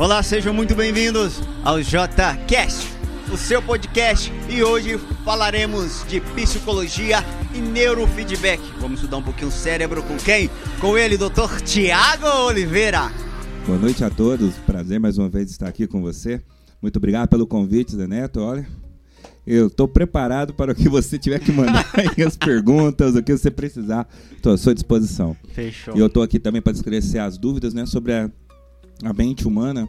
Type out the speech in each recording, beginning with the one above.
Olá, sejam muito bem-vindos ao JCast, o seu podcast, e hoje falaremos de psicologia e neurofeedback. Vamos estudar um pouquinho o cérebro com quem? Com ele, Dr. Tiago Oliveira. Boa noite a todos, prazer mais uma vez estar aqui com você. Muito obrigado pelo convite, Zé Neto. Olha, eu estou preparado para o que você tiver que mandar aí, as perguntas, o que você precisar. Estou à sua disposição. Fechou. E eu estou aqui também para esclarecer as dúvidas né, sobre a, a mente humana,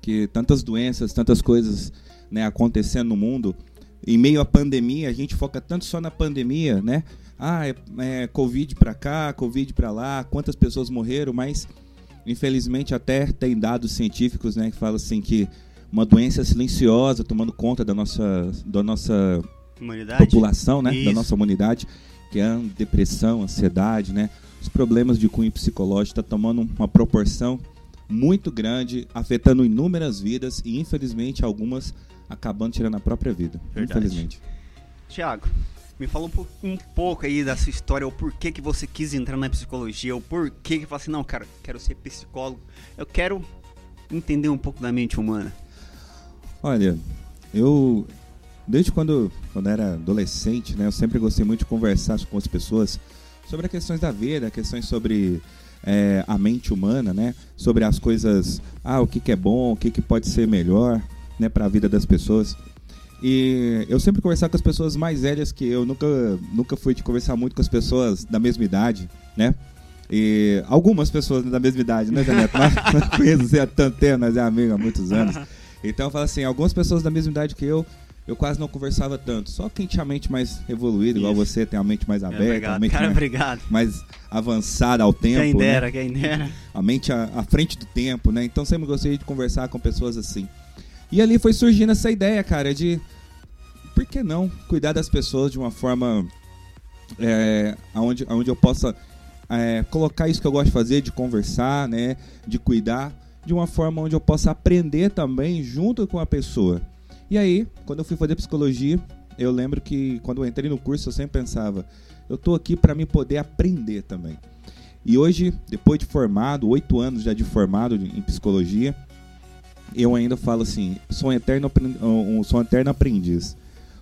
que tantas doenças, tantas coisas né, acontecendo no mundo. Em meio à pandemia, a gente foca tanto só na pandemia, né? Ah, é, é Covid para cá, Covid para lá, quantas pessoas morreram, mas infelizmente até tem dados científicos né, que falam assim que uma doença silenciosa tomando conta da nossa, da nossa Humanidade? população, né? Da nossa humanidade, que é depressão, ansiedade, né? Os problemas de cunho psicológico está tomando uma proporção muito grande, afetando inúmeras vidas e infelizmente algumas acabando tirando a própria vida. Verdade. Infelizmente. Tiago, me fala um, um pouco aí da sua história, o porquê que você quis entrar na psicologia, o porquê que fala assim, não, cara, quero ser psicólogo, eu quero entender um pouco da mente humana. Olha, eu desde quando, quando era adolescente, né, eu sempre gostei muito de conversar com as pessoas sobre questões da vida, questões sobre é, a mente humana, né, sobre as coisas, ah, o que, que é bom, o que, que pode ser melhor, né, para a vida das pessoas. E eu sempre conversava com as pessoas mais velhas que eu, nunca, nunca fui de conversar muito com as pessoas da mesma idade, né? E algumas pessoas da mesma idade, né, Zé Neto? Mas conheço você há tanto tempo, nós é amigo há muitos anos. Então eu falo assim, algumas pessoas da mesma idade que eu, eu quase não conversava tanto. Só quem tinha a mente mais evoluída, igual Isso. você, tem a mente mais aberta, a obrigado, mente cara, mais, obrigado. mais avançada ao tempo. quem né? dera, quem dera. a mente à, à frente do tempo, né? Então sempre gostei de conversar com pessoas assim. E ali foi surgindo essa ideia, cara, de por que não cuidar das pessoas de uma forma é, onde, onde eu possa é, colocar isso que eu gosto de fazer, de conversar, né? De cuidar, de uma forma onde eu possa aprender também junto com a pessoa. E aí, quando eu fui fazer psicologia, eu lembro que quando eu entrei no curso eu sempre pensava, eu tô aqui para me poder aprender também. E hoje, depois de formado, oito anos já de formado em psicologia, eu ainda falo assim, sou um eterno, um, sou um eterno aprendiz.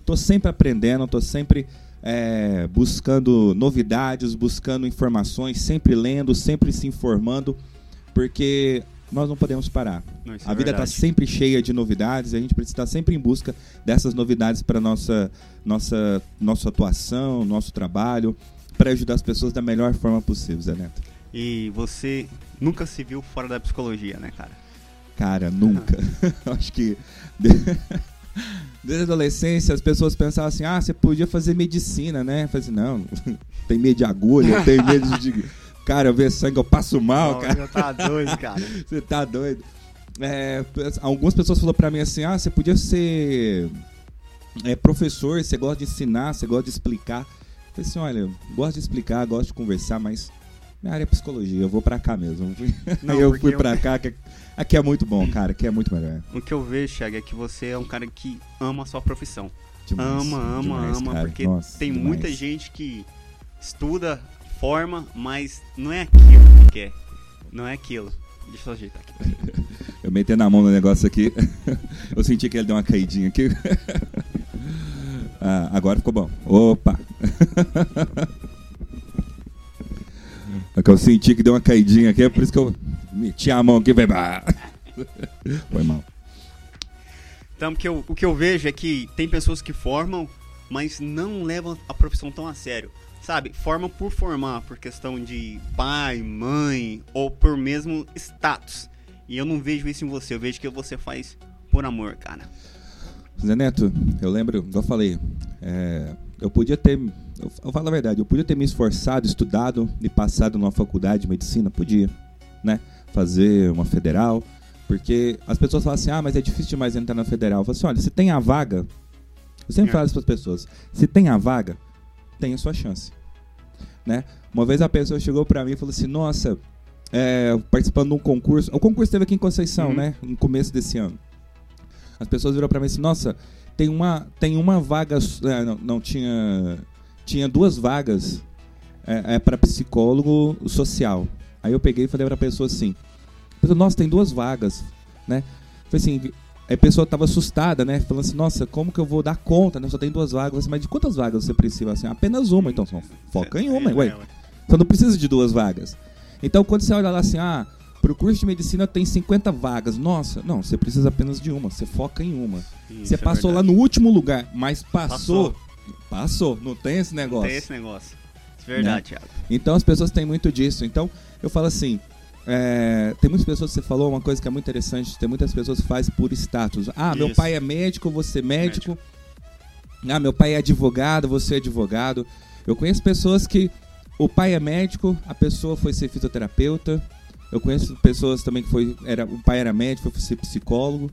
Tô sempre aprendendo, tô sempre é, buscando novidades, buscando informações, sempre lendo, sempre se informando, porque nós não podemos parar. Não, é A vida está sempre cheia de novidades, a gente precisa estar sempre em busca dessas novidades para nossa nossa nossa atuação, nosso trabalho, para ajudar as pessoas da melhor forma possível, Zé Neto. E você nunca se viu fora da psicologia, né, cara? Cara, nunca. Acho que de- desde a adolescência as pessoas pensavam assim: ah, você podia fazer medicina, né? Eu falei assim: não, tem medo de agulha, tenho medo de. Cara, eu ver sangue, eu passo mal, Não, cara. você tá doido, cara. Você tá doido? É, algumas pessoas falaram pra mim assim: ah, você podia ser é, professor, você gosta de ensinar, você gosta de explicar. Eu falei assim: olha, eu gosto de explicar, gosto de conversar, mas minha área é psicologia, eu vou pra cá mesmo. Não, eu fui eu- pra cá, que aqui é muito bom, cara, aqui é muito melhor. O que eu vejo, Thiago, é que você é um cara que ama a sua profissão. Demais, ama, ama, demais, ama, cara. porque Nossa, tem demais. muita gente que estuda, forma, mas não é aquilo que quer. Não é aquilo. Deixa eu ajeitar aqui. Eu metendo a mão no negócio aqui. eu senti que ele deu uma caidinha aqui. Ah, agora ficou bom. Opa! É que eu senti que deu uma caidinha aqui, é por isso que eu meti a mão aqui. Foi mal. Então, porque eu- o que eu vejo é que tem pessoas que formam, mas não levam a profissão tão a sério. Sabe? Formam por formar, por questão de pai, mãe, ou por mesmo status. E eu não vejo isso em você, eu vejo que você faz por amor, cara. Zé Neto, eu lembro, eu falei, é, eu podia ter, eu, eu falo a verdade, eu podia ter me esforçado, estudado e passado numa faculdade de medicina, podia, né? Fazer uma federal, porque as pessoas falam assim, ah, mas é difícil demais entrar na federal. Eu falo assim, olha, se tem a vaga, eu sempre É. falo isso para as pessoas, se tem a vaga, tem a sua chance, né? Uma vez a pessoa chegou para mim e falou assim, nossa, é, participando de um concurso, o concurso teve aqui em Conceição, Uhum. né? No começo desse ano. As pessoas viram pra mim assim, nossa, tem uma, tem uma vaga, é, não, não, tinha, tinha duas vagas é, é para psicólogo social. Aí eu peguei e falei pra pessoa assim, nossa, tem duas vagas. né? Foi assim, a pessoa tava assustada, né? Falando assim, nossa, como que eu vou dar conta, né? Só tem duas vagas, mas de quantas vagas você precisa? Assim, apenas uma, então só foca em uma, É, ué. é. Você não precisa de duas vagas. Então quando você olha lá assim, ah, pro curso de medicina tem 50 vagas. Nossa, não, você precisa apenas de uma, você foca em uma. Isso você é passou lá verdade. no último lugar, mas passou. Passou, não tem esse Não negócio. Tem esse negócio. Isso é verdade, Thiago. Então as pessoas têm muito disso. Então eu falo assim. É, tem muitas pessoas, você falou uma coisa que é muito interessante, tem muitas pessoas que fazem por status. Ah, meu Isso. pai é médico, você é médico. Ah, meu pai é advogado, você é advogado. Eu conheço pessoas que o pai é médico, a pessoa foi ser fisioterapeuta. Eu conheço pessoas também que foi, era, o pai era médico, foi ser psicólogo.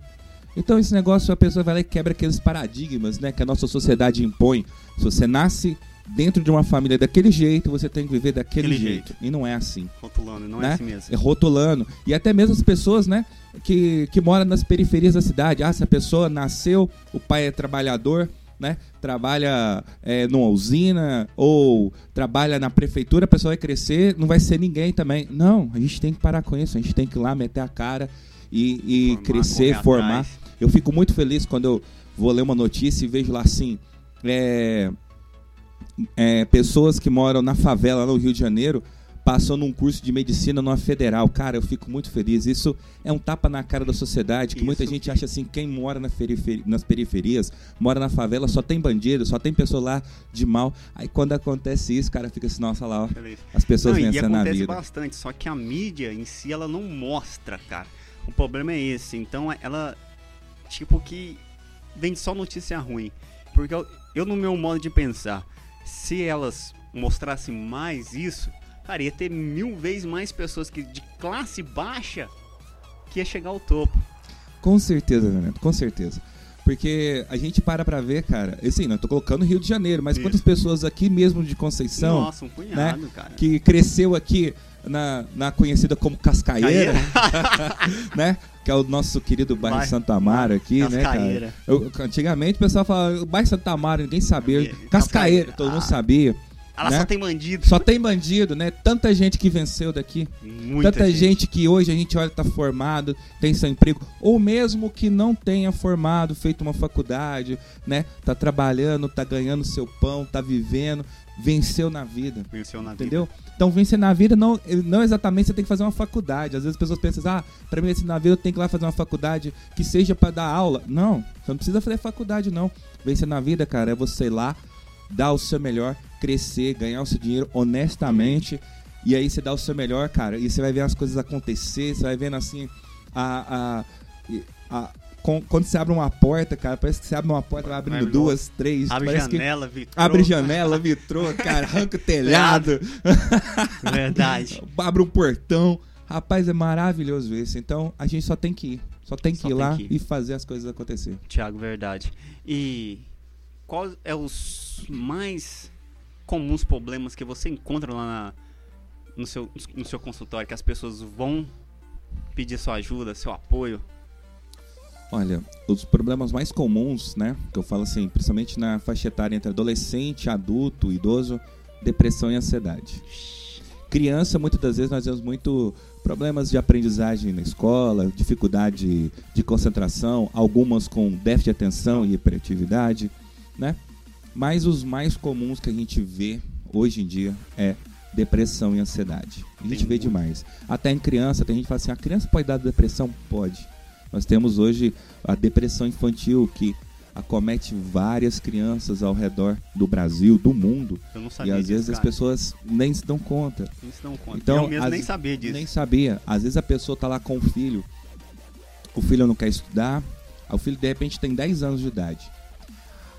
Então esse negócio a pessoa vai lá e quebra aqueles paradigmas, né, que a nossa sociedade impõe. Se você nasce dentro de uma família daquele jeito, você tem que viver daquele jeito. jeito. E não é assim Rotulando, não né? é assim mesmo. É rotulando. E até mesmo as pessoas, né, que, que moram nas periferias da cidade. Ah, se a pessoa nasceu, o pai é trabalhador, né? Trabalha é, numa usina ou trabalha na prefeitura, a pessoa vai crescer, não vai ser ninguém também. Não, a gente tem que parar com isso, a gente tem que ir lá meter a cara e, e Formar, crescer, formar. atrás. Eu fico muito feliz quando eu vou ler uma notícia e vejo lá assim. é, é, pessoas que moram na favela no Rio de Janeiro passou num curso de medicina numa federal. Cara, eu fico muito feliz. Isso é um tapa na cara da sociedade, que muita Isso. gente acha assim, quem mora na periferi- nas periferias, mora na favela, só tem bandido, só tem pessoa lá de mal. Aí quando acontece isso, cara, fica assim, nossa, lá, ó, as pessoas Não, vencendo na acontece vida. bastante, só que a mídia em si ela não mostra, cara. O problema é esse. Então ela, tipo, que vende só notícia ruim. Porque eu, eu, no meu modo de pensar, se elas mostrassem mais isso, cara, ia ter mil vezes mais pessoas que de classe baixa que ia chegar ao topo. Com certeza, Neneto, com certeza. Porque a gente para pra ver, cara. Assim, não tô colocando Rio de Janeiro, mas Isso. quantas pessoas aqui mesmo de Conceição, Nossa, um punhado, cara. que cresceu aqui na, na conhecida como Cascaeira, né? Que é o nosso querido bairro Bairro- Santo Amaro aqui, né, cara? Eu- antigamente o pessoal falava, o bairro Santo Amaro, ninguém sabia. Cascaeira. Cascaeira, todo mundo Ah. sabia. Ela né? só tem bandido. Só tem bandido, né? Tanta gente que venceu daqui. Muita Tanta gente. que hoje a gente olha tá formado, tem seu emprego, ou mesmo que não tenha formado, feito uma faculdade, né? Tá trabalhando, tá ganhando seu pão, tá vivendo, venceu na vida. Venceu na vida. Entendeu? Então vencer na vida não, não exatamente você tem que fazer uma faculdade. Às vezes as pessoas pensam, ah, pra mim vencer na vida eu tenho que ir lá fazer uma faculdade que seja pra dar aula. Não, você não precisa fazer faculdade, não. Vencer na vida, cara, é você ir lá, dar o seu melhor, crescer, ganhar o seu dinheiro honestamente. E aí você dá o seu melhor, cara, e você vai ver as coisas acontecer, você vai vendo assim a. a, a- quando você abre uma porta, cara, parece que você abre uma porta, vai abrindo duas, três. Abre que janela, Vitor. Abre janela, vitrô, cara, arranca o telhado. Verdade. abre um portão. Rapaz, é maravilhoso isso. Então a gente só tem que ir. Só tem que Só ir tem lá que ir. e fazer as coisas acontecer. Tiago, verdade. E qual é os mais comuns problemas que você encontra lá na- no, seu, no seu consultório, que as pessoas vão pedir sua ajuda, seu apoio? Olha, os problemas mais comuns, né? Que eu falo assim, principalmente na faixa etária entre adolescente, adulto, idoso, depressão e ansiedade. Criança, muitas das vezes nós vemos muito problemas de aprendizagem na escola, dificuldade de concentração, algumas com déficit de atenção e hiperatividade, né? Mas os mais comuns que a gente vê hoje em dia é depressão e ansiedade. A gente Tem vê muito. demais. Até em criança, tem gente que fala assim, a criança pode dar depressão? Pode. Nós temos hoje a depressão infantil que acomete várias crianças ao redor do Brasil, do mundo, Eu não e sabia às disso, vezes as pessoas nem se dão conta. Nem se dão conta. Então, eu mesmo as- nem sabia disso. Nem sabia. Às vezes a pessoa tá lá com o filho, o filho não quer estudar, o filho de repente tem 10 anos de idade.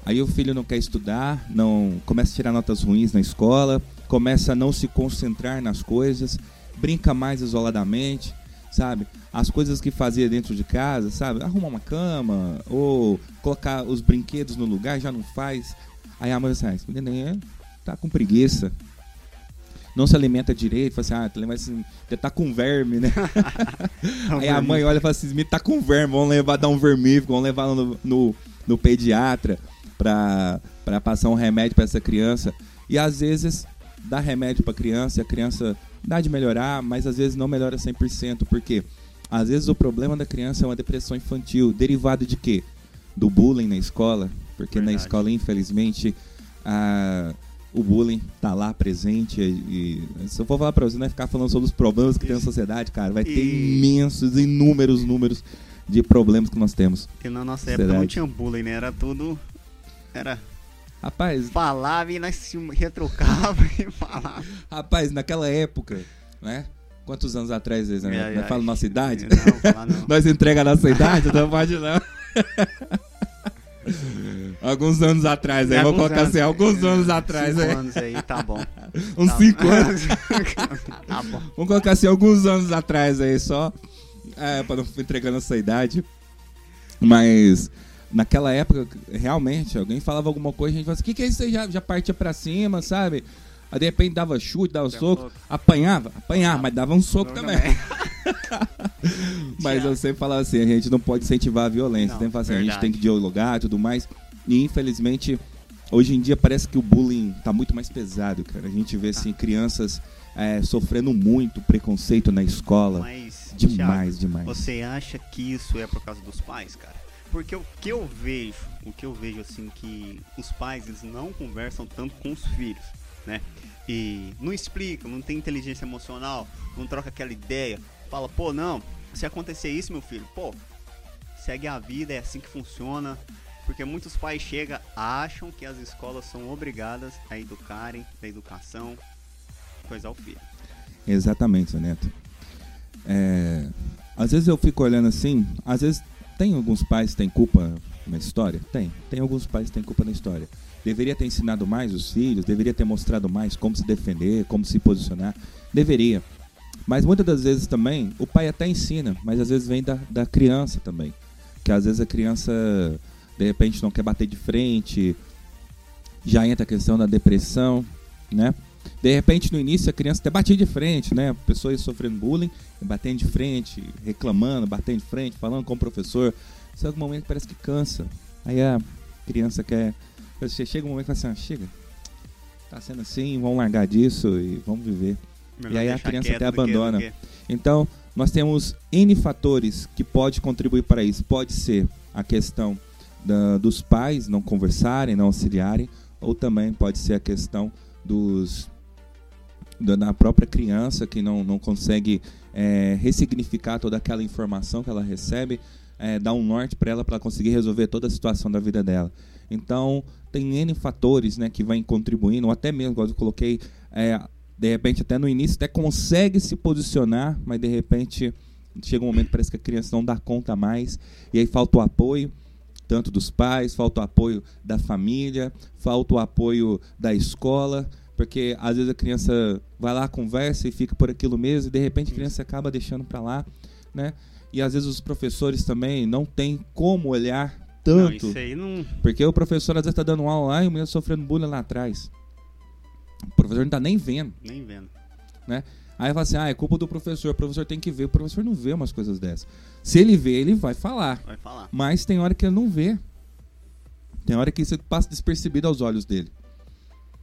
Aí o filho não quer estudar, não começa a tirar notas ruins na escola, começa a não se concentrar nas coisas, brinca mais isoladamente, sabe? As coisas que fazia dentro de casa, sabe? Arrumar uma cama ou colocar os brinquedos no lugar, já não faz. Aí a mãe fala assim, ah, tá com preguiça. Não se alimenta direito, fala assim, ah, ele vai assim, tá com verme, né? Aí a mãe olha e fala assim, tá com verme, vamos levar, dar um vermífugo, vamos levar no, no, no pediatra pra passar um remédio pra essa criança. E às vezes dá remédio pra criança e a criança dá de melhorar, mas às vezes não melhora 100%, porque Às vezes o problema da criança é uma depressão infantil, derivado de quê? Do bullying na escola, porque na Verdade. escola, infelizmente, a- o bullying tá lá presente. E, e se eu for falar pra você, não vai ficar falando sobre os problemas que tem na sociedade, cara. Vai ter E- imensos, inúmeros números de problemas que nós temos. Porque na nossa época não tinha bullying, né? Era tudo. Era. Rapaz, Falava e nós se retrucava e falava. rapaz, naquela época, né? Quantos anos atrás, né? Ai, Não ai. fala nossa idade? Não, falar não. Nós entrega a nossa idade, não pode não. Alguns anos atrás, aí. Vou colocar assim, anos. alguns anos atrás, Cinco aí. anos aí, tá bom. Uns Tá- 5 anos. tá bom. Vamos colocar assim, alguns anos atrás aí, só. É, pra não ficar entregando essa idade. Mas naquela época, realmente, alguém falava alguma coisa, a gente falava assim, o que, que é isso aí? Já, já partia pra cima, sabe? Aí de repente dava chute, dava soco, apanhava, apanhava, mas dava um soco também. Mas eu sempre falava assim, a gente não pode incentivar a violência. Não, assim, a gente tem que dialogar e tudo mais. E infelizmente, hoje em dia parece que o bullying tá muito mais pesado, cara. A gente vê assim, crianças é, sofrendo muito preconceito na escola. Mas, demais, Thiago, demais. Você acha que isso é por causa dos pais, cara? Porque o que eu vejo, o que eu vejo assim que os pais eles não conversam tanto com os filhos, né? E não explicam, não tem inteligência emocional, não troca aquela ideia, fala, pô, não, se acontecer isso, meu filho, pô, segue a vida, é assim que funciona. Porque muitos pais chegam, acham que as escolas são obrigadas a educarem, da educação, coisa ao filho. Exatamente, Neto. É, às vezes eu fico olhando assim, às vezes tem alguns pais que têm culpa na história? Tem. Tem alguns pais que têm culpa na história. Deveria ter ensinado mais os filhos, deveria ter mostrado mais como se defender, como se posicionar. Deveria. Mas muitas das vezes também, o pai até ensina, mas às vezes vem da, da criança também. Que às vezes a criança, de repente, não quer bater de frente, já entra a questão da depressão, né? De repente, no início, a criança até batia de frente, né? A pessoa ia sofrendo bullying, batendo de frente, reclamando, batendo de frente, falando com o professor. Só que um momento parece que cansa. Aí a criança quer. Você chega um momento que fala assim: ah, chega, tá sendo assim, vamos largar disso e vamos viver. E aí a criança até do que- abandona. que- Então, nós temos N fatores que pode contribuir para isso. Pode ser a questão da- dos pais não conversarem, não auxiliarem, ou também pode ser a questão dos da, própria criança que não, não consegue é, ressignificar toda aquela informação que ela recebe, é, dar um norte para ela para conseguir resolver toda a situação da vida dela. Então, tem N fatores né, que vêm contribuindo, ou até mesmo, como eu coloquei, é, de repente até no início até consegue se posicionar, mas de repente chega um momento parece que a criança não dá conta mais, e aí falta o apoio, tanto dos pais, falta o apoio da família, falta o apoio da escola, porque às vezes a criança vai lá, conversa e fica por aquilo mesmo, e de repente a criança acaba deixando para lá, né? E às vezes os professores também não têm como olhar Não, tanto, isso aí não. porque o professor às vezes está dando aula lá e o menino sofrendo bullying lá atrás. O professor não tá nem vendo. Nem vendo. Aí fala assim, ah, é culpa do professor, o professor tem que ver. O professor não vê umas coisas dessas. Se ele vê, ele vai falar. Vai falar. Mas tem hora que ele não vê. Tem hora que isso passa despercebido aos olhos dele.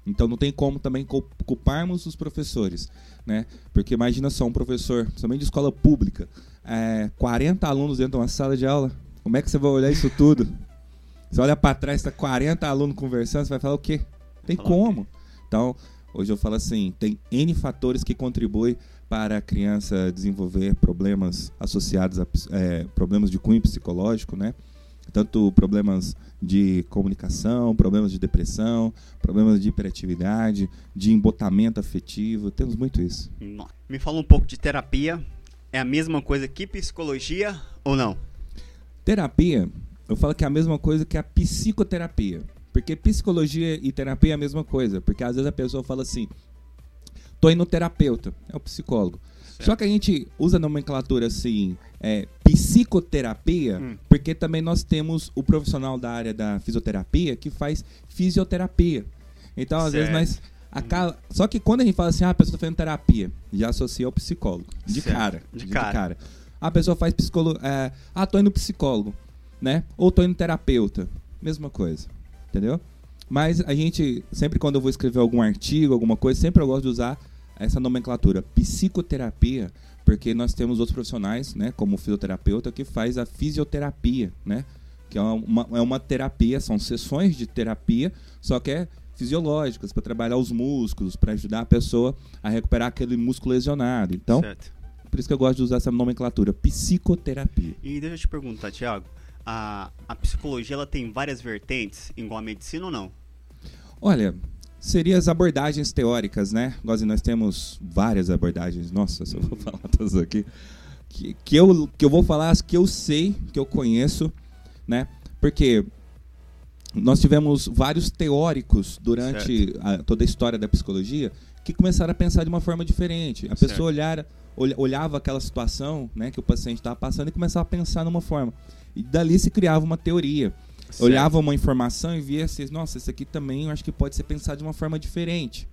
Então não tem como também cul- culparmos os professores, né? Porque imagina só um professor, somente de escola pública, é, 40 alunos dentro de uma sala de aula. Como é que você vai olhar isso tudo? Você olha pra trás, tá 40 alunos conversando, você vai falar o quê? Tem como. Então, hoje eu falo assim, tem N fatores que contribuem para a criança desenvolver problemas associados a é, problemas de cunho psicológico, né? Tanto problemas de comunicação, problemas de depressão, problemas de hiperatividade, de embotamento afetivo, temos muito isso. Me fala um pouco de terapia. É a mesma coisa que psicologia ou não? Terapia, eu falo que é a mesma coisa que a psicoterapia. Porque psicologia e terapia é a mesma coisa. Porque às vezes a pessoa fala assim: tô indo no terapeuta, é o psicólogo. Só que a gente usa a nomenclatura assim, é, psicoterapia, Hum. porque também nós temos o profissional da área da fisioterapia que faz fisioterapia. Então, às vezes, Certo. nós. acaba- Só que quando a gente fala assim, ah, a pessoa está fazendo terapia, já associa ao psicólogo. De Certo. cara. De cara. A pessoa faz psicólogo. É, ah, tô indo psicólogo, né? Ou tô indo terapeuta. Mesma coisa. Entendeu? Mas a gente, sempre quando eu vou escrever algum artigo, alguma coisa, sempre eu gosto de usar essa nomenclatura, psicoterapia, porque nós temos outros profissionais, né, como o fisioterapeuta, que faz a fisioterapia, né, que é uma, é uma terapia, são sessões de terapia, só que é fisiológicas para trabalhar os músculos, para ajudar a pessoa a recuperar aquele músculo lesionado. Então, certo. por isso que eu gosto de usar essa nomenclatura, psicoterapia. E deixa eu te perguntar, Tiago, a, a psicologia ela tem várias vertentes, igual a medicina ou não? Olha, seriam as abordagens teóricas, né? Nós, nós temos várias abordagens. Nossa, se eu vou falar todas aqui. Que, que, eu, que eu vou falar as que eu sei, que eu conheço, né? Porque nós tivemos vários teóricos durante a, toda a história da psicologia que começaram a pensar de uma forma diferente. A certo. pessoa olhara, olhava aquela situação né, que o paciente estava passando e começava a pensar numa forma. E dali se criava uma teoria. Certo. Olhava uma informação e via assim, nossa, isso aqui também eu acho que pode ser pensado de uma forma diferente.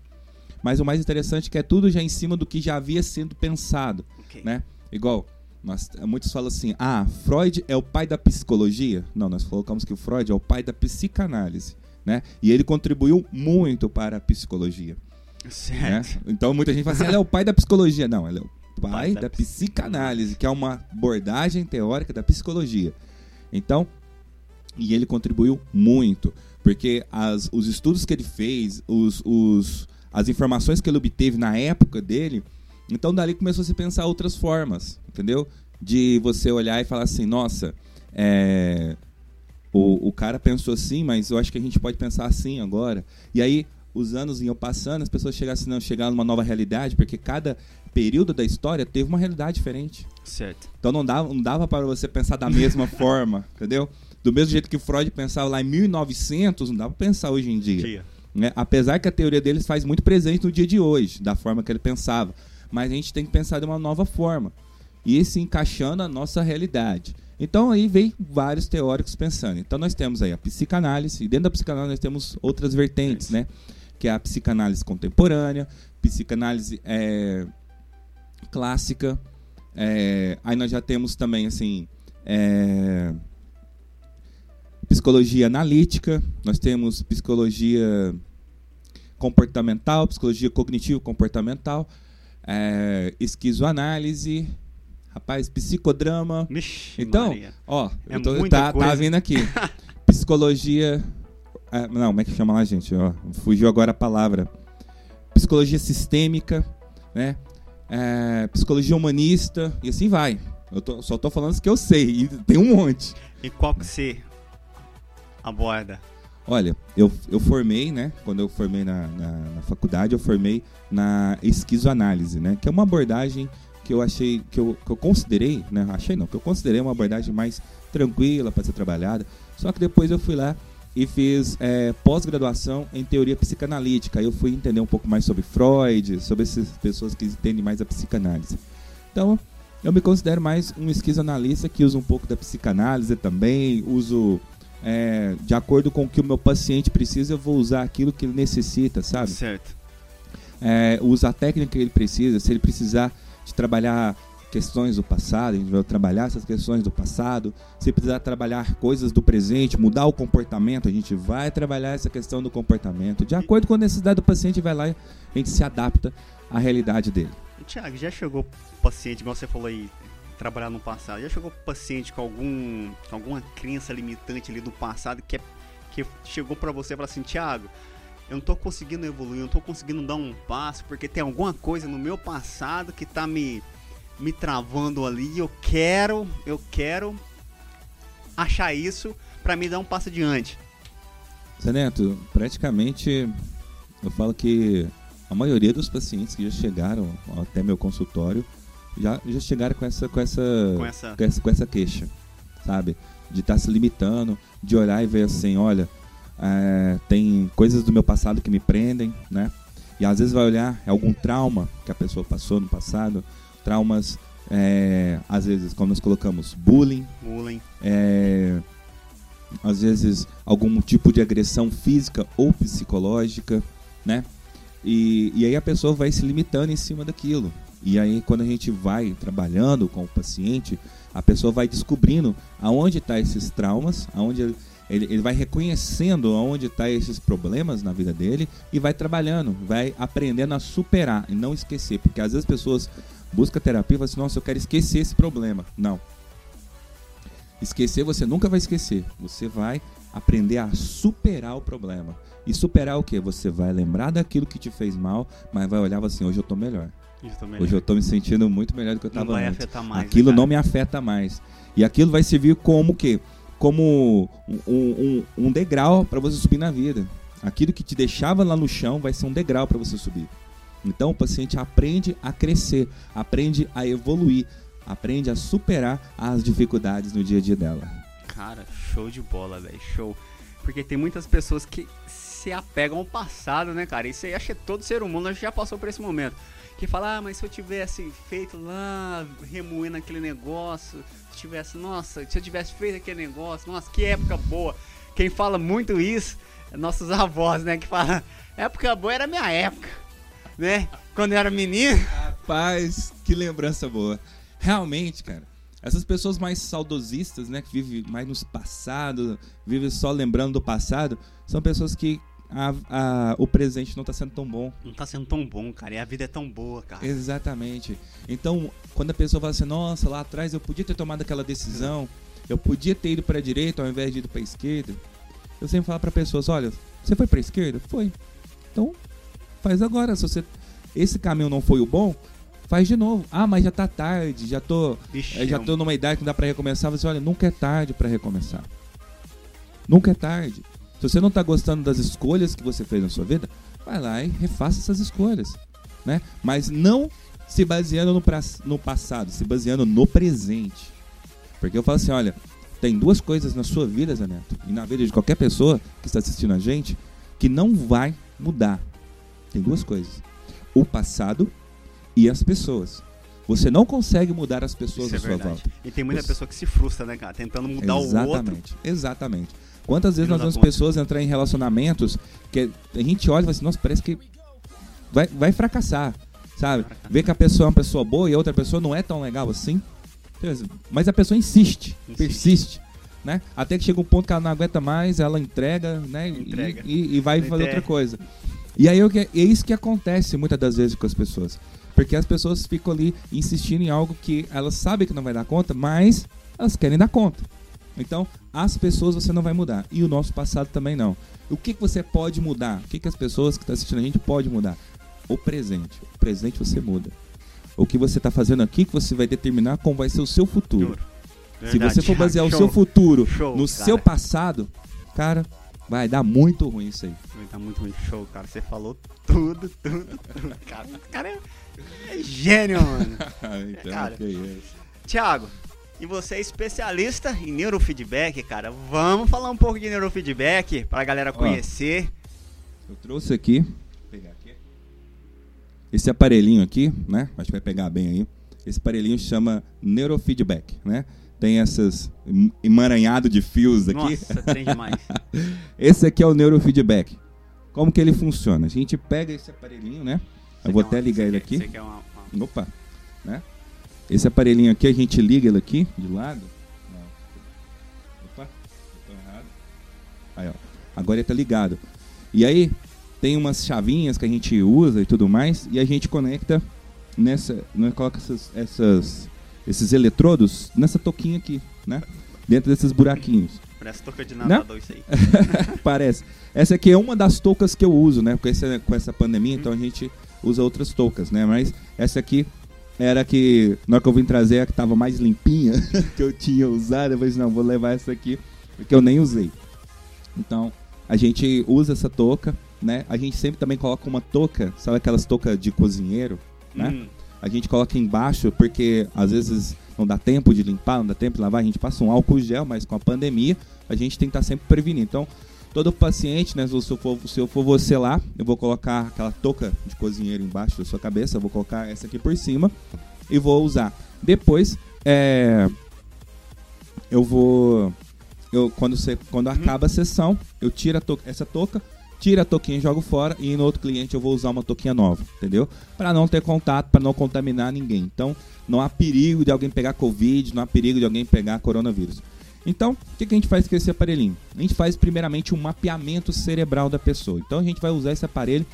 Mas o mais interessante é que é tudo já em cima do que já havia sido pensado. Okay. Né? Igual, nós, muitos falam assim, ah, Freud é o pai da psicologia. Não, nós colocamos que o Freud é o pai da psicanálise. Né? E ele contribuiu muito para a psicologia. Certo. Né? Então muita gente fala assim, ele é o pai da psicologia. Não, ele é o pai, pai da, da psicanálise, que é uma abordagem teórica da psicologia. Então, e ele contribuiu muito, porque as, os estudos que ele fez, os, os, as informações que ele obteve na época dele, então dali começou a se pensar outras formas, entendeu? De você olhar e falar assim, nossa, é, o, o cara pensou assim, mas eu acho que a gente pode pensar assim agora. E aí os anos iam passando, as pessoas chegassem não chegar numa nova realidade, porque cada período da história teve uma realidade diferente. Certo. Então não dava, não dava para você pensar da mesma forma, entendeu? Do mesmo jeito que Freud pensava lá em 1900, não dá para pensar hoje em dia. dia. Né? Apesar que a teoria deles faz muito presente no dia de hoje, da forma que ele pensava. Mas a gente tem que pensar de uma nova forma. E se encaixando na nossa realidade. Então aí vem vários teóricos pensando. Então nós temos aí a psicanálise, e dentro da psicanálise nós temos outras vertentes, né? Que é a psicanálise contemporânea, psicanálise é, clássica. É, aí nós já temos também assim. É, psicologia analítica, nós temos psicologia comportamental, psicologia cognitivo-comportamental, é, esquizoanálise, rapaz, psicodrama. Então, Maria. ó, é eu tô, tá, tá vindo aqui. Psicologia. É, não, como é que chama lá, gente? Ó, fugiu agora a palavra. Psicologia sistêmica, né? É, psicologia humanista, e assim vai. Eu tô, só tô falando isso que eu sei, e tem um monte. E qual que você aborda? Olha, eu, eu formei, né? Quando eu formei na, na, na, faculdade, eu formei na esquizoanálise, né? Que é uma abordagem que eu achei, que eu, que eu considerei, né? Achei não, que eu considerei uma abordagem mais tranquila para ser trabalhada. Só que depois eu fui lá e fiz é, pós-graduação em teoria psicanalítica. Eu fui entender um pouco mais sobre Freud, sobre essas pessoas que entendem mais a psicanálise. Então, eu me considero mais um esquizoanalista que usa um pouco da psicanálise também, uso é, de acordo com o que o meu paciente precisa, eu vou usar aquilo que ele necessita, sabe? Certo. É, usa a técnica que ele precisa. Se ele precisar de trabalhar questões do passado, a gente vai trabalhar essas questões do passado. Se precisar trabalhar coisas do presente, mudar o comportamento, a gente vai trabalhar essa questão do comportamento. De acordo com a necessidade do paciente, vai lá e a gente se adapta à realidade dele. Tiago, já chegou paciente, igual você falou aí, trabalhar no passado? Já chegou paciente com algum com alguma crença limitante ali do passado que, é, que chegou para você e falou assim, Thiago, eu não tô conseguindo evoluir, eu não tô conseguindo dar um passo porque tem alguma coisa no meu passado que tá me me travando ali, eu quero, eu quero achar isso para me dar um passo adiante. Zé Neto, praticamente eu falo que a maioria dos pacientes que já chegaram até meu consultório já, já chegaram com essa, com essa, com essa... Com essa, com essa queixa, sabe? De estar tá se limitando, de olhar e ver assim, olha, é, tem coisas do meu passado que me prendem, né? E às vezes vai olhar é algum trauma que a pessoa passou no passado, traumas, é, às vezes, como nós colocamos, bullying, bullying. É, às vezes algum tipo de agressão física ou psicológica, né? E, e aí a pessoa vai se limitando em cima daquilo. E aí, quando a gente vai trabalhando com o paciente, a pessoa vai descobrindo aonde estão tá esses traumas, aonde ele, ele, vai reconhecendo aonde estão tá esses problemas na vida dele e vai trabalhando, vai aprendendo a superar e não esquecer, porque às vezes as pessoas busca terapia e fala assim, nossa, eu quero esquecer esse problema. Não. Esquecer você nunca vai esquecer. Você vai aprender a superar o problema. E superar o que? Você vai lembrar daquilo que te fez mal, mas vai olhar assim, hoje eu tô melhor. Hoje eu tô me sentindo muito melhor do que eu estava antes. afetar mais, aquilo né, não me afeta mais. E aquilo vai servir como o quê? Como um, um, um degrau para você subir na vida. Aquilo que te deixava lá no chão vai ser um degrau para você subir. Então o paciente aprende a crescer, aprende a evoluir, aprende a superar as dificuldades no dia a dia dela. Cara, show de bola, velho, show. Porque tem muitas pessoas que se apegam ao passado, né, cara? Isso aí acho que todo ser humano já passou por esse momento. Que fala, ah, mas se eu tivesse feito lá, remoendo aquele negócio, se tivesse, nossa, se eu tivesse feito aquele negócio, nossa, que época boa. Quem fala muito isso é nossos avós, né? Que fala, época boa era minha época, né? Quando eu era menino. Rapaz, que lembrança boa. Realmente, cara, essas pessoas mais saudosistas, né, que vivem mais no passado, vivem só lembrando do passado, são pessoas que a- a- o presente não está sendo tão bom. Não tá sendo tão bom, cara. E a vida é tão boa, cara. Exatamente. Então, quando a pessoa fala assim, nossa, lá atrás eu podia ter tomado aquela decisão, eu podia ter ido para a direita ao invés de ir para a esquerda, eu sempre falo para pessoas, olha, você foi para a esquerda? Foi. Então, faz agora. Se você esse caminho não foi o bom, faz de novo. Ah, mas já tá tarde, já tô, Vixe, eh, já tô numa idade que não dá para recomeçar. Você olha, nunca é tarde para recomeçar. Nunca é tarde. Se você não tá gostando das escolhas que você fez na sua vida, vai lá e refaça essas escolhas, né? Mas não se baseando no, pra- no passado, se baseando no presente. Porque eu falo assim, olha, tem duas coisas na sua vida, Zé Neto, e na vida de qualquer pessoa que está assistindo a gente, que não vai mudar. Tem duas coisas: o passado e as pessoas. Você não consegue mudar as pessoas Isso é à sua verdade. volta. E tem muita Você- pessoa que se frustra, né, cara? Tentando mudar o outro. Exatamente, exatamente. Quantas vezes Filho nós vemos puta. pessoas entrar em relacionamentos que a gente olha e fala assim, nossa, parece que vai, vai fracassar, sabe? Vê que a pessoa é uma pessoa boa e a outra pessoa não é tão legal assim. Mas a pessoa insiste, Insiste. persiste. Né? Até que chega um ponto que ela não aguenta mais, ela entrega, né? e- Entrega. E, e vai Não fazer outra coisa. E aí é isso que acontece muitas das vezes com as pessoas. Porque as pessoas ficam ali insistindo em algo que elas sabem que não vai dar conta, mas elas querem dar conta. Então, as pessoas você não vai mudar. E o nosso passado também não. O que, que você pode mudar? O que, que as pessoas que estão assistindo a gente podem mudar? O presente. O presente você muda. O que você está fazendo aqui que você vai determinar como vai ser o seu futuro. Juro. Se Verdade. você for basear o Show. seu futuro Show, no cara. seu passado, cara, vai dar muito ruim isso aí. Tá muito, muito show, cara. Você falou tudo, tudo, tudo. Cara, cara é, é gênio, mano. então, Cara. que isso. Tiago, e você é especialista em neurofeedback, cara. Vamos falar um pouco de neurofeedback pra galera conhecer. Eu trouxe aqui, vou pegar aqui. Esse aparelhinho aqui, né? Acho que vai pegar bem aí. Esse aparelhinho chama neurofeedback, né? Tem essas em- emaranhado de fios aqui. Nossa, tem demais. Esse aqui é o neurofeedback. Como que ele funciona? A gente pega esse aparelhinho, né? Eu vou Você quer até ligar você ele quer- aqui. Você quer uma, uma- Opa, né? Esse aparelhinho aqui, a gente liga ele aqui, de lado. Opa, tô errado. Aí, ó. Agora ele tá ligado. E aí, tem umas chavinhas que a gente usa e tudo mais, e a gente conecta nessa, né, coloca essas, essas, esses eletrodos nessa toquinha aqui, né? Dentro desses buraquinhos. Parece touca de Né? nadador isso aí. Parece. Essa aqui é uma das toucas que eu uso, né? Com essa, com essa pandemia, então a gente usa outras toucas, né? Mas essa aqui era que, na hora que eu vim trazer, a que tava mais limpinha, que eu tinha usado. Eu falei, assim, não, vou levar essa aqui, porque eu nem usei. Então, a gente usa essa touca, né? A gente sempre também coloca uma touca, sabe aquelas toucas de cozinheiro, né? Hum, A gente coloca embaixo porque às vezes não dá tempo de limpar, não dá tempo de lavar, a gente passa um álcool gel, mas com a pandemia a gente tem que estar sempre prevenindo. Então, todo paciente, né, se eu for, se eu for você lá, eu vou colocar aquela touca de cozinheiro embaixo da sua cabeça, vou colocar essa aqui por cima e vou usar. Depois, é, eu vou eu quando você quando acaba a sessão, eu tiro a touca- essa touca, tiro a touquinha e jogo fora e no outro cliente eu vou usar uma touquinha nova, entendeu? Para não ter contato, para não contaminar ninguém. Então, não há perigo de alguém pegar covid, não há perigo de alguém pegar coronavírus. Então, o que, que a gente faz com esse aparelhinho? A gente faz primeiramente um mapeamento cerebral da pessoa. Então, a gente vai usar esse aparelho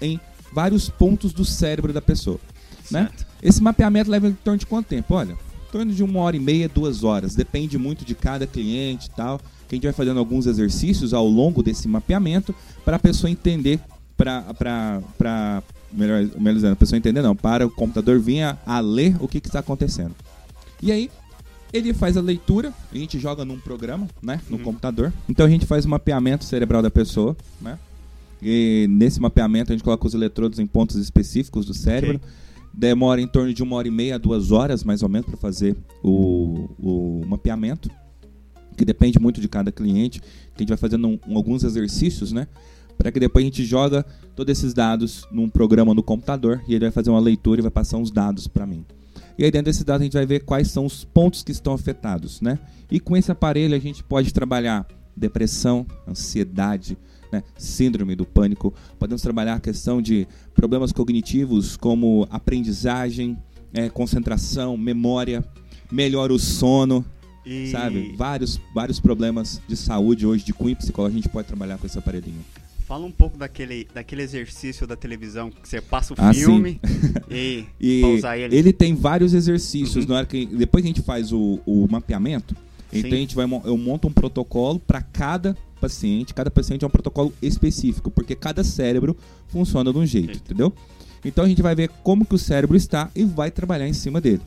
em vários pontos do cérebro da pessoa. né? Esse mapeamento leva em torno de quanto tempo? Olha, em torno de uma hora e meia, duas horas. Depende muito de cada cliente e tal. Que a gente vai fazendo alguns exercícios ao longo desse mapeamento para a pessoa entender, para melhor, melhor dizendo, a pessoa entender não, para o computador vir a, a ler o que está acontecendo. E aí, ele faz a leitura, a gente joga num programa, né, no uhum. computador. Então a gente faz o mapeamento cerebral da pessoa, né? E nesse mapeamento a gente coloca os eletrodos em pontos específicos do cérebro. Okay. Demora em torno de uma hora e meia, duas horas mais ou menos para fazer o, o mapeamento, que depende muito de cada cliente. Que a gente vai fazendo um, alguns exercícios, né? Para que depois a gente joga todos esses dados num programa no computador e ele vai fazer uma leitura e vai passar uns dados para mim. E aí dentro desses dados a gente vai ver quais são os pontos que estão afetados, né? E com esse aparelho a gente pode trabalhar depressão, ansiedade, né? síndrome do pânico. Podemos trabalhar a questão de problemas cognitivos como aprendizagem, é, concentração, memória, melhora o sono, e... sabe? Vários, vários problemas de saúde hoje, de cunho psicológico, a gente pode trabalhar com esse aparelhinho. Fala um pouco daquele, daquele exercício da televisão que você passa o ah, filme e, e ele. Ele tem vários exercícios. Uhum. Na hora que, depois que a gente faz o, o mapeamento, sim. então a gente vai, eu monto um protocolo para cada paciente. Cada paciente é um protocolo específico, porque cada cérebro funciona de um jeito, entendeu? Então a gente vai ver como que o cérebro está e vai trabalhar em cima dele.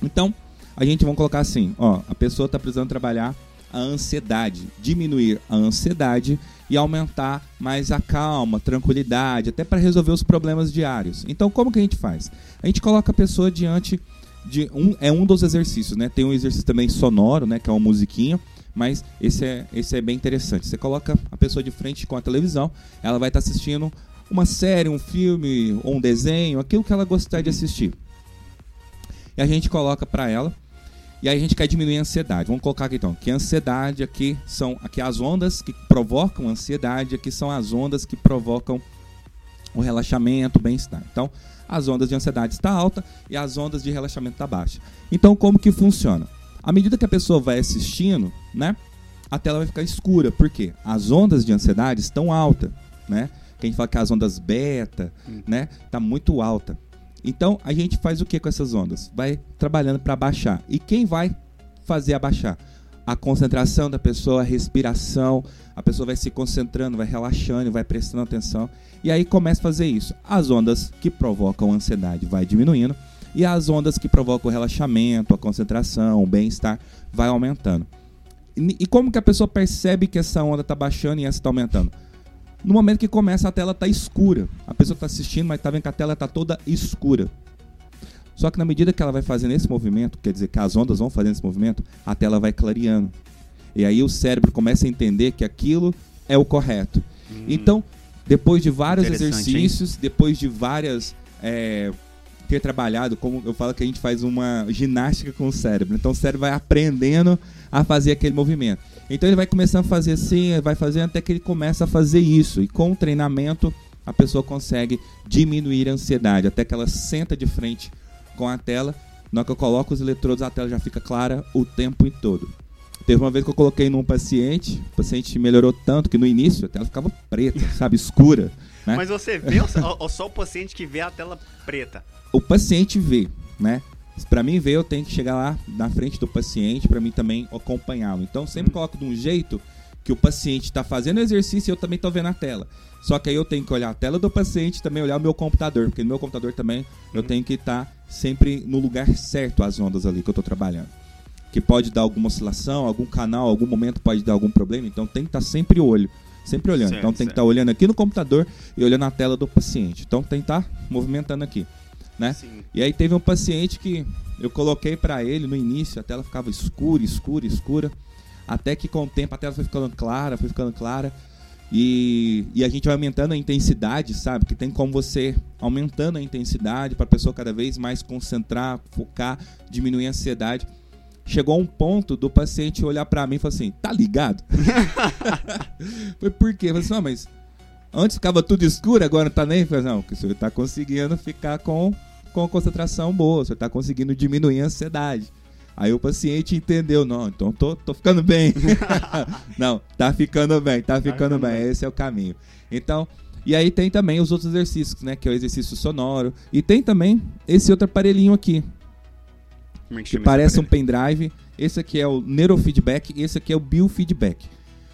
Então, a gente vai colocar assim, ó, a pessoa está precisando trabalhar a ansiedade, diminuir a ansiedade e aumentar mais a calma, tranquilidade, até para resolver os problemas diários. Então, como que a gente faz? A gente coloca a pessoa diante de um é um dos exercícios, né? Tem um exercício também sonoro, né, que é uma musiquinha mas esse é, esse é bem interessante. Você coloca a pessoa de frente com a televisão, ela vai estar tá assistindo uma série, um filme ou um desenho, aquilo que ela gostar de assistir. E a gente coloca para ela e aí a gente quer diminuir a ansiedade. Vamos colocar aqui então, que a ansiedade aqui são aqui as ondas que provocam ansiedade, aqui são as ondas que provocam o relaxamento, o bem-estar. Então, as ondas de ansiedade está alta e as ondas de relaxamento está baixa. Então, como que funciona? À medida que a pessoa vai assistindo, né, a tela vai ficar escura. Por quê? As ondas de ansiedade estão altas, né? Quem fala que as ondas beta, hum. né, tá muito alta. Então, a gente faz o que com essas ondas? Vai trabalhando para baixar. E quem vai fazer abaixar? A concentração da pessoa, a respiração, a pessoa vai se concentrando, vai relaxando, vai prestando atenção. E aí começa a fazer isso. As ondas que provocam ansiedade vai diminuindo e as ondas que provocam relaxamento, a concentração, o bem-estar vai aumentando. E, como que a pessoa percebe que essa onda está baixando e essa está aumentando? No momento que começa a tela tá escura. A pessoa está assistindo, mas está vendo que a tela está toda escura. Só que na medida que ela vai fazendo esse movimento, quer dizer que as ondas vão fazendo esse movimento, a tela vai clareando. E aí o cérebro começa a entender que aquilo é o correto. Hum, então, depois de vários exercícios, hein? depois de várias é, ter trabalhado, como eu falo que a gente faz uma ginástica com o cérebro. Então o cérebro vai aprendendo a fazer aquele movimento. Então ele vai começando a fazer assim, vai fazendo até que ele começa a fazer isso. E com o treinamento a pessoa consegue diminuir a ansiedade, até que ela senta de frente com a tela. Na hora que eu coloco os eletrodos, a tela já fica clara o tempo todo. Teve uma vez que eu coloquei num paciente, o paciente melhorou tanto que no início a tela ficava preta, sabe, escura. Né? Mas você vê ou só o paciente que vê a tela preta? O paciente vê, né? Para mim ver, eu tenho que chegar lá na frente do paciente, para mim também acompanhá-lo. Então sempre hum. coloco de um jeito que o paciente está fazendo o exercício e eu também estou vendo a tela. Só que aí eu tenho que olhar a tela do paciente e também olhar o meu computador, porque no meu computador também eu tenho que estar tá sempre no lugar certo as ondas ali que eu estou trabalhando. Que pode dar alguma oscilação, algum canal, algum momento pode dar algum problema, então tem que estar tá sempre olho. Sempre olhando. Certo, então tem certo. que estar tá olhando aqui no computador e olhando a tela do paciente. Então tem que estar tá movimentando aqui. Né? E aí teve um paciente que eu coloquei para ele no início, a tela ficava escura, escura, escura. Até que com o tempo a tela foi ficando clara, foi ficando clara. E, e a gente vai aumentando a intensidade, sabe? Que tem como você aumentando a intensidade para a pessoa cada vez mais concentrar, focar, diminuir a ansiedade chegou a um ponto do paciente olhar para mim e falar assim: tá ligado? Foi por quê? Eu falei assim: não, mas antes ficava tudo escuro, agora não tá nem. Eu falei, não, o senhor tá conseguindo ficar com, com a concentração boa, o senhor tá conseguindo diminuir a ansiedade. Aí o paciente entendeu, não, então tô, tô ficando bem. não, tá ficando bem, tá ficando tá bem, bem, esse é o caminho. Então, E aí tem também os outros exercícios, né? Que é o exercício sonoro. E tem também esse outro aparelhinho aqui, Como é que que parece um pendrive. Esse aqui é o neurofeedback e esse aqui é o biofeedback.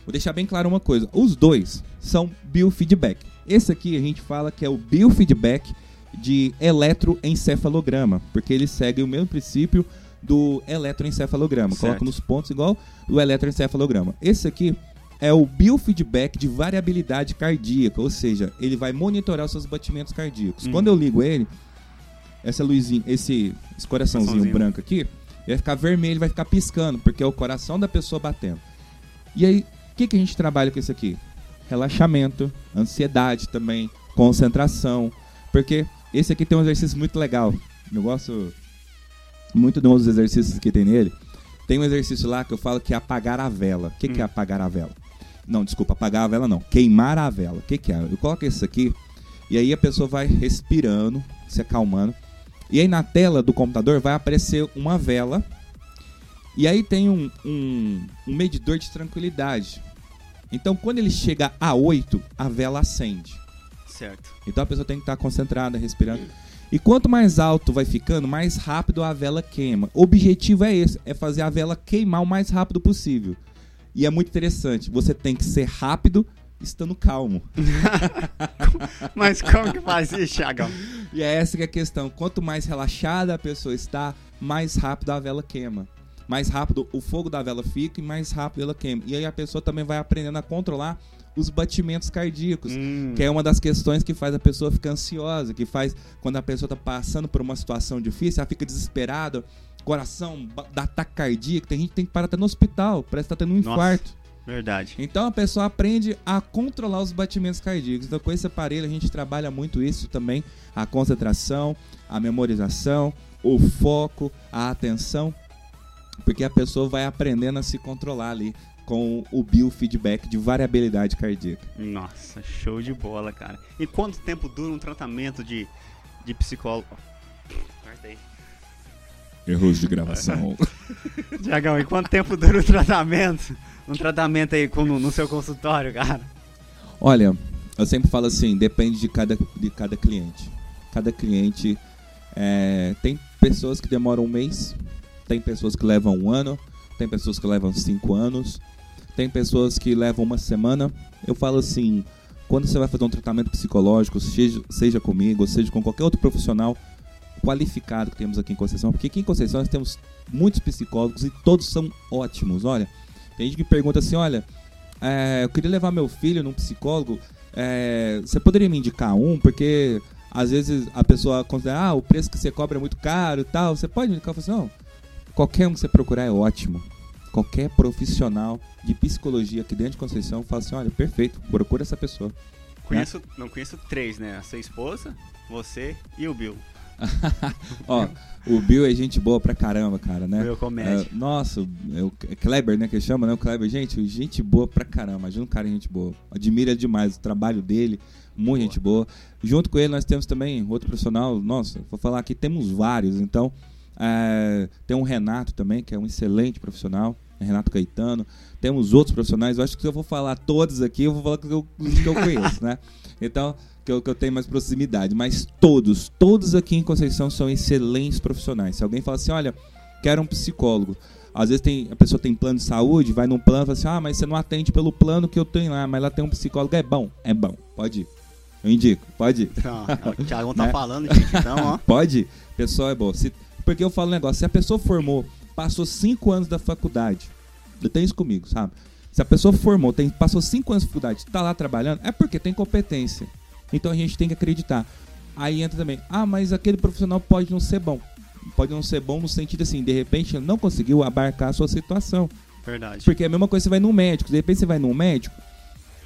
Vou deixar bem claro uma coisa: os dois são biofeedback. Esse aqui a gente fala que é o biofeedback de eletroencefalograma, porque ele segue o mesmo princípio do eletroencefalograma. Certo. Coloca nos pontos igual o eletroencefalograma. Esse aqui é o biofeedback de variabilidade cardíaca, ou seja, ele vai monitorar os seus batimentos cardíacos. Hum. Quando eu ligo ele, essa luzinha, esse, esse coraçãozinho Coraçãozinho. branco aqui, vai ficar vermelho, vai ficar piscando, porque é o coração da pessoa batendo. E aí, o que, que a gente trabalha com isso aqui? Relaxamento, ansiedade também, concentração. Porque esse aqui tem um exercício muito legal. Eu gosto muito de um dos exercícios que tem nele. Tem um exercício lá que eu falo que é apagar a vela. O que, que é Hum. apagar a vela? Não, desculpa, apagar a vela não. Queimar a vela. O que, que é? Eu coloco isso aqui e aí a pessoa vai respirando, se acalmando. E aí na tela do computador vai aparecer uma vela. E aí tem um, um, um medidor de tranquilidade. Então quando ele chega a 8, a vela acende. Certo. Então a pessoa tem que estar concentrada, respirando. E quanto mais alto vai ficando, mais rápido a vela queima. O objetivo é esse, é fazer a vela queimar o mais rápido possível. E é muito interessante, você tem que ser rápido estando calmo. Mas como que faz isso, Thiagão? E é essa que é a questão. Quanto mais relaxada a pessoa está, mais rápido a vela queima. Mais rápido o fogo da vela fica e mais rápido ela queima. E aí a pessoa também vai aprendendo a controlar os batimentos cardíacos. Hum, Que é uma das questões que faz a pessoa ficar ansiosa, que faz quando a pessoa tá passando por uma situação difícil, ela fica desesperada, coração dá ataque cardíaco, tem gente que tem que parar até no hospital, parece que tá tendo um Nossa. infarto. Verdade. Então a pessoa aprende a controlar os batimentos cardíacos. Então com esse aparelho a gente trabalha muito isso também, a concentração, a memorização, o foco, a atenção, porque a pessoa vai aprendendo a se controlar ali com o biofeedback de variabilidade cardíaca. Nossa, show de bola, cara. E quanto tempo dura um tratamento de, de psicólogo? Corta aí. Erros de gravação. Tiagão, e quanto tempo dura o tratamento? Um tratamento aí com- no, seu consultório, cara? Olha, eu sempre falo assim, depende de cada, de cada cliente. Cada cliente é, tem pessoas que demoram um mês, tem pessoas que levam um ano, tem pessoas que levam cinco anos, tem pessoas que levam uma semana. Eu falo assim, quando você vai fazer um tratamento psicológico, seja, seja comigo, seja com qualquer outro profissional qualificado que temos aqui em Conceição, porque aqui em Conceição nós temos muitos psicólogos e todos são ótimos. Olha, tem gente que pergunta assim, olha, é, eu queria levar meu filho num psicólogo, é, você poderia me indicar um? Porque às vezes a pessoa considera, ah, o preço que você cobra é muito caro e tal. Você pode me indicar? Eu falo assim, não, qualquer um que você procurar é ótimo. Qualquer profissional de psicologia aqui dentro de Conceição fala assim, olha, perfeito, procura essa pessoa. Conheço, não conheço três, né? A sua esposa, você e o Bill. Ó, o Bill é gente boa pra caramba, cara, né? Bill Comédia. É, nossa, é o Kleber, né, que chama, né? O Kleber, gente, gente boa pra caramba. Imagina um cara gente boa. Admira demais o trabalho dele, muita Boa. gente boa. Junto com ele nós temos também outro profissional, nossa, vou falar aqui, temos vários. Então, é, tem um Renato também, que é um excelente profissional. é Renato Caetano. Temos outros profissionais. Eu acho que se eu vou falar todos aqui, eu vou falar que eu, que eu conheço, né? Então, que eu, que eu tenho mais proximidade. Mas todos, todos aqui em Conceição são excelentes profissionais. Se alguém fala assim, olha, quero um psicólogo. Às vezes tem, a pessoa tem plano de saúde, vai num plano e fala assim, ah, mas você não atende pelo plano que eu tenho lá, mas lá tem um psicólogo, é bom, é bom, pode ir. Eu indico, pode ir. Então, o Thiagão tá Né? falando, gente. Então, ó. Pode ir. Pessoal é bom. Se- porque eu falo um negócio, se a pessoa formou, passou cinco anos da faculdade, eu tenho isso comigo, sabe? Se a pessoa formou, tem, passou cinco anos de faculdade, tá lá trabalhando, é porque tem competência. Então a gente tem que acreditar. Aí entra também, ah, mas aquele profissional pode não ser bom. Pode não ser bom no sentido assim, de repente ele não conseguiu abarcar a sua situação. Verdade. Porque é a mesma coisa você vai num médico, de repente você vai num médico,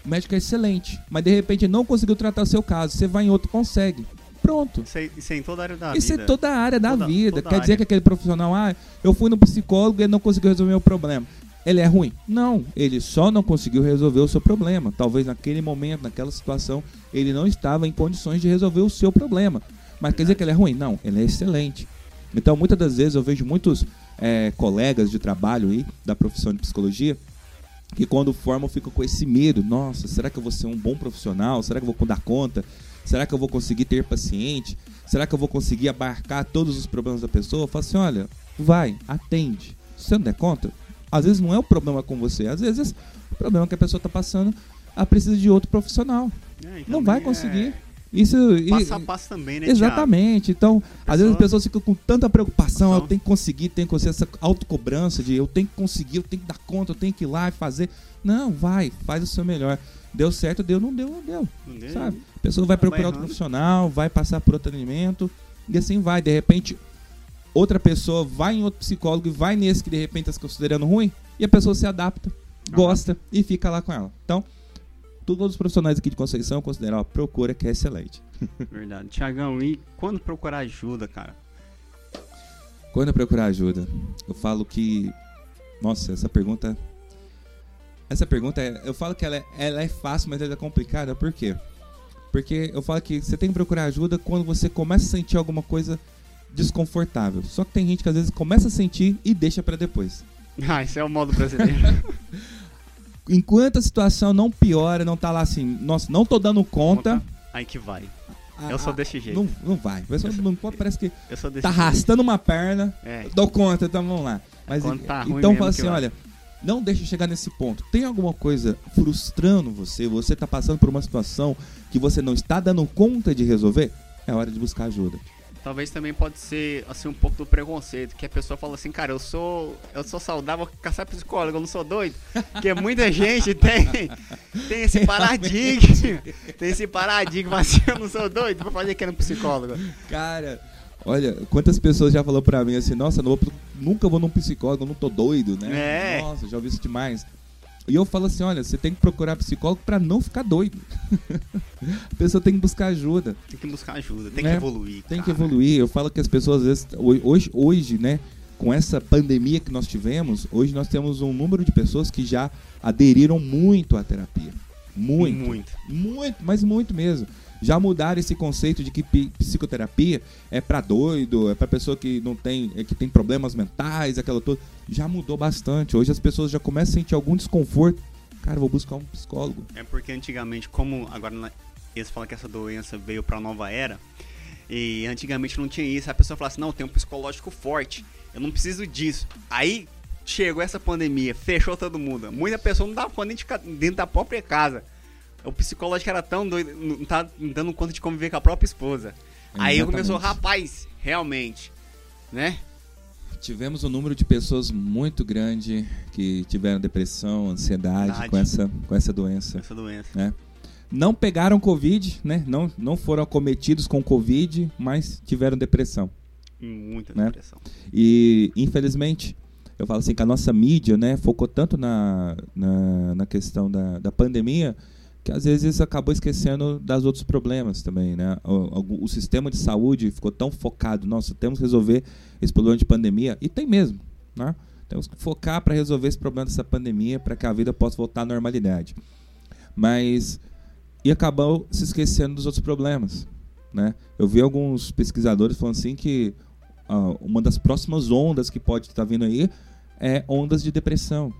o médico é excelente, mas de repente ele não conseguiu tratar o seu caso, você vai em outro consegue. Pronto. Isso, aí- isso é em toda a área da Isso vida. é toda a área da Toda- vida. toda Quer dizer área. que aquele profissional, ah, eu fui no psicólogo e ele não conseguiu resolver o problema. Ele é ruim? Não, ele só não conseguiu resolver o seu problema. Talvez naquele momento, naquela situação, ele não estava em condições de resolver o seu problema. Mas quer dizer que ele é ruim? Não, ele é excelente. Então, muitas das vezes eu vejo muitos eh, colegas de trabalho aí da profissão de psicologia que quando formam ficam com esse medo. Nossa, será que eu vou ser um bom profissional? Será que eu vou dar conta? Será que eu vou conseguir ter paciente? Será que eu vou conseguir abarcar todos os problemas da pessoa? Eu falo assim, olha, vai, atende. Se você não der conta, às vezes não é o problema com você, às vezes o problema que a pessoa está passando, ela precisa de outro profissional. É, não vai conseguir. É... Isso, passo a passo também, né, Exatamente. Então, pessoa... às vezes as pessoas ficam com tanta preocupação, eu tenho que conseguir, tenho que conseguir essa autocobrança de eu tenho que conseguir, eu tenho que dar conta, eu tenho que ir lá e fazer. Não, vai, faz o seu melhor. Deu certo, deu, não deu, não deu. Não deu. Sabe? A pessoa vai procurar outro profissional, vai passar por outro atendimento, e assim vai. De repente, outra pessoa vai em outro psicólogo e vai nesse que de repente está considerando ruim, e a pessoa se adapta, gosta e fica lá com ela. Então, todos os profissionais aqui de Conceição consideram a procura que é excelente. Verdade. Tiagão, e quando procurar ajuda, cara? Quando procurar ajuda? Eu falo que. Nossa, essa pergunta. Essa pergunta, é... eu falo que ela é, ela é fácil, mas ela é complicada. Por quê? Porque eu falo que você tem que procurar ajuda quando você começa a sentir alguma coisa desconfortável. Só que tem gente que às vezes começa a sentir e deixa para depois. Ah, esse é o modo brasileiro. enquanto a situação não piora, não tá lá assim, nossa, não tô dando conta. Aí que vai. eu sou desse jeito. Não, não vai. Sou, não, parece que tá arrastando uma perna. É. Dou conta, então vamos lá. Mas tá então fala assim, olha, não deixe chegar nesse ponto. Tem alguma coisa frustrando você? Você tá passando por uma situação que você não está dando conta de resolver? É hora de buscar ajuda talvez também pode ser assim um pouco do preconceito, que a pessoa fala assim, cara, eu sou eu sou saudável, caçar psicólogo, eu não sou doido. Porque muita gente tem tem esse paradigma, tem esse paradigma assim, eu não sou doido, vou fazer que no psicólogo. Cara, olha, quantas pessoas já falou pra mim assim, nossa, não nunca vou num psicólogo, eu não tô doido, né? É. Nossa, já ouvi isso demais. E eu falo assim, olha, você tem que procurar psicólogo para não ficar doido. a pessoa tem que buscar ajuda. Tem que buscar ajuda, tem né? que evoluir. Tem cara. que evoluir. Eu falo que as pessoas às vezes hoje, hoje, né, com essa pandemia que nós tivemos, hoje nós temos um número de pessoas que já aderiram muito à terapia. Muito. Muito. Muito, mas muito mesmo já mudaram esse conceito de que psicoterapia é para doido, é para pessoa que não tem, é, que tem problemas mentais, aquela toda. Já mudou bastante. Hoje as pessoas já começam a sentir algum desconforto. Cara, vou buscar um psicólogo. É porque antigamente, como agora eles falam que essa doença veio para a nova era, e antigamente não tinha isso, a pessoa fala assim: "Não, tem um psicológico forte. Eu não preciso disso". Aí chegou essa pandemia, fechou todo mundo. Muita pessoa não dava conta dentro da própria casa o psicológico era tão doido, não tá dando conta de conviver com a própria esposa. Exatamente. Aí começou, rapaz, realmente, né? Tivemos um número de pessoas muito grande que tiveram depressão, ansiedade com essa, com essa doença. Essa doença. Né? Não pegaram Covid, né? Não, não foram acometidos com Covid, mas tiveram depressão. Muita né? depressão. E, infelizmente, eu falo assim que a nossa mídia, né, focou tanto na, na, na questão da, da pandemia que às vezes acabou esquecendo das outros problemas também, né? O, o, o, sistema de saúde ficou tão focado, nossa, temos que resolver esse problema de pandemia, e tem mesmo, né? Temos que focar para resolver esse problema dessa pandemia para que a vida possa voltar à normalidade. Mas e acabou se esquecendo dos outros problemas, né? Eu vi alguns pesquisadores falando assim que uh, uma das próximas ondas que pode estar vindo aí é ondas de depressão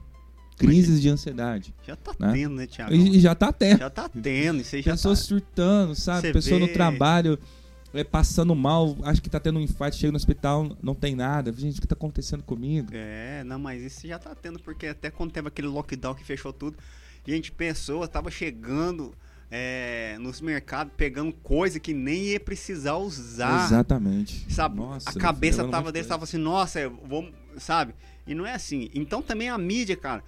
crises de ansiedade. Já tá né? tendo, né, Tiago? E, já tá tendo. Já tá tendo, isso aí já Pessoas tá... surtando, sabe? Pessoa vê... no trabalho é, passando mal, acho que tá tendo um infarto, chega no hospital, não tem nada. Gente, o que tá acontecendo comigo? É, não, mas isso já tá tendo, porque até quando teve aquele lockdown que fechou tudo, gente, pessoa tava chegando é, nos mercados pegando coisa que nem ia precisar usar. Exatamente. Sabe? Nossa, a cabeça tava dele, tava assim, nossa, vamos, sabe? E não é assim. Então também a mídia, cara,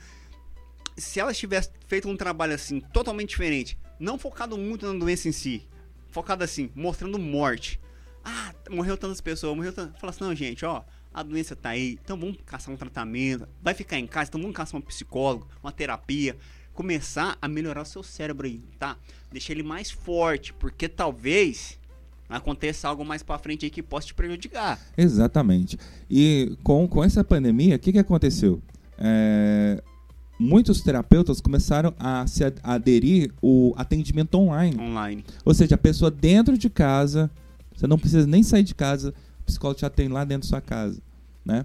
se ela tivesse feito um trabalho assim, totalmente diferente, não focado muito na doença em si, focado assim, mostrando morte. Ah, morreu tantas pessoas, morreu tantas. Fala assim, não, gente, ó, a doença tá aí, então vamos caçar um tratamento, vai ficar em casa, então vamos caçar um psicólogo, uma terapia, começar a melhorar o seu cérebro aí, tá? Deixar ele mais forte, porque talvez aconteça algo mais para frente aí que possa te prejudicar. Exatamente. E com, com essa pandemia, o que, que aconteceu? É, muitos terapeutas começaram a se aderir o atendimento online. Online. Ou seja, a pessoa dentro de casa, você não precisa nem sair de casa, o psicólogo te atende lá dentro da sua casa, né?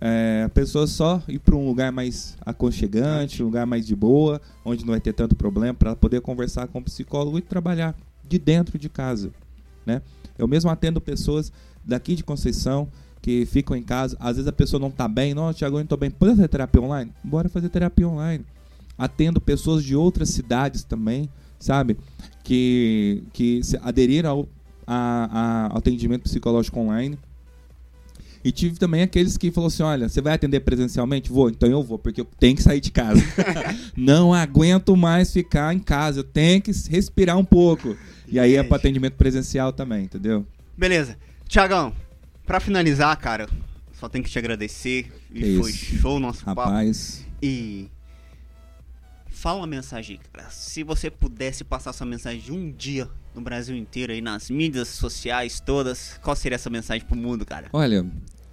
é, a pessoa só ir para um lugar mais aconchegante, um lugar mais de boa, onde não vai ter tanto problema, para poder conversar com o psicólogo e trabalhar de dentro de casa. Né? Eu mesmo atendo pessoas daqui de Conceição que ficam em casa. Às vezes a pessoa não está bem, não, Tiago, eu não estou bem. Pode fazer terapia online? Bora fazer terapia online. Atendo pessoas de outras cidades também, sabe? Que, que aderiram ao a, a atendimento psicológico online e tive também aqueles que falou assim: olha, você vai atender presencialmente? Vou, então eu vou, porque eu tenho que sair de casa. não aguento mais ficar em casa, eu tenho que respirar um pouco. E aí é para atendimento presencial também, entendeu? Beleza. Tiagão, para finalizar, cara, só tenho que te agradecer. Que e foi isso. show o nosso Rapaz. papo. E fala uma mensagem, cara. Se você pudesse passar essa mensagem um dia no Brasil inteiro aí nas mídias sociais todas, qual seria essa mensagem pro mundo, cara? Olha,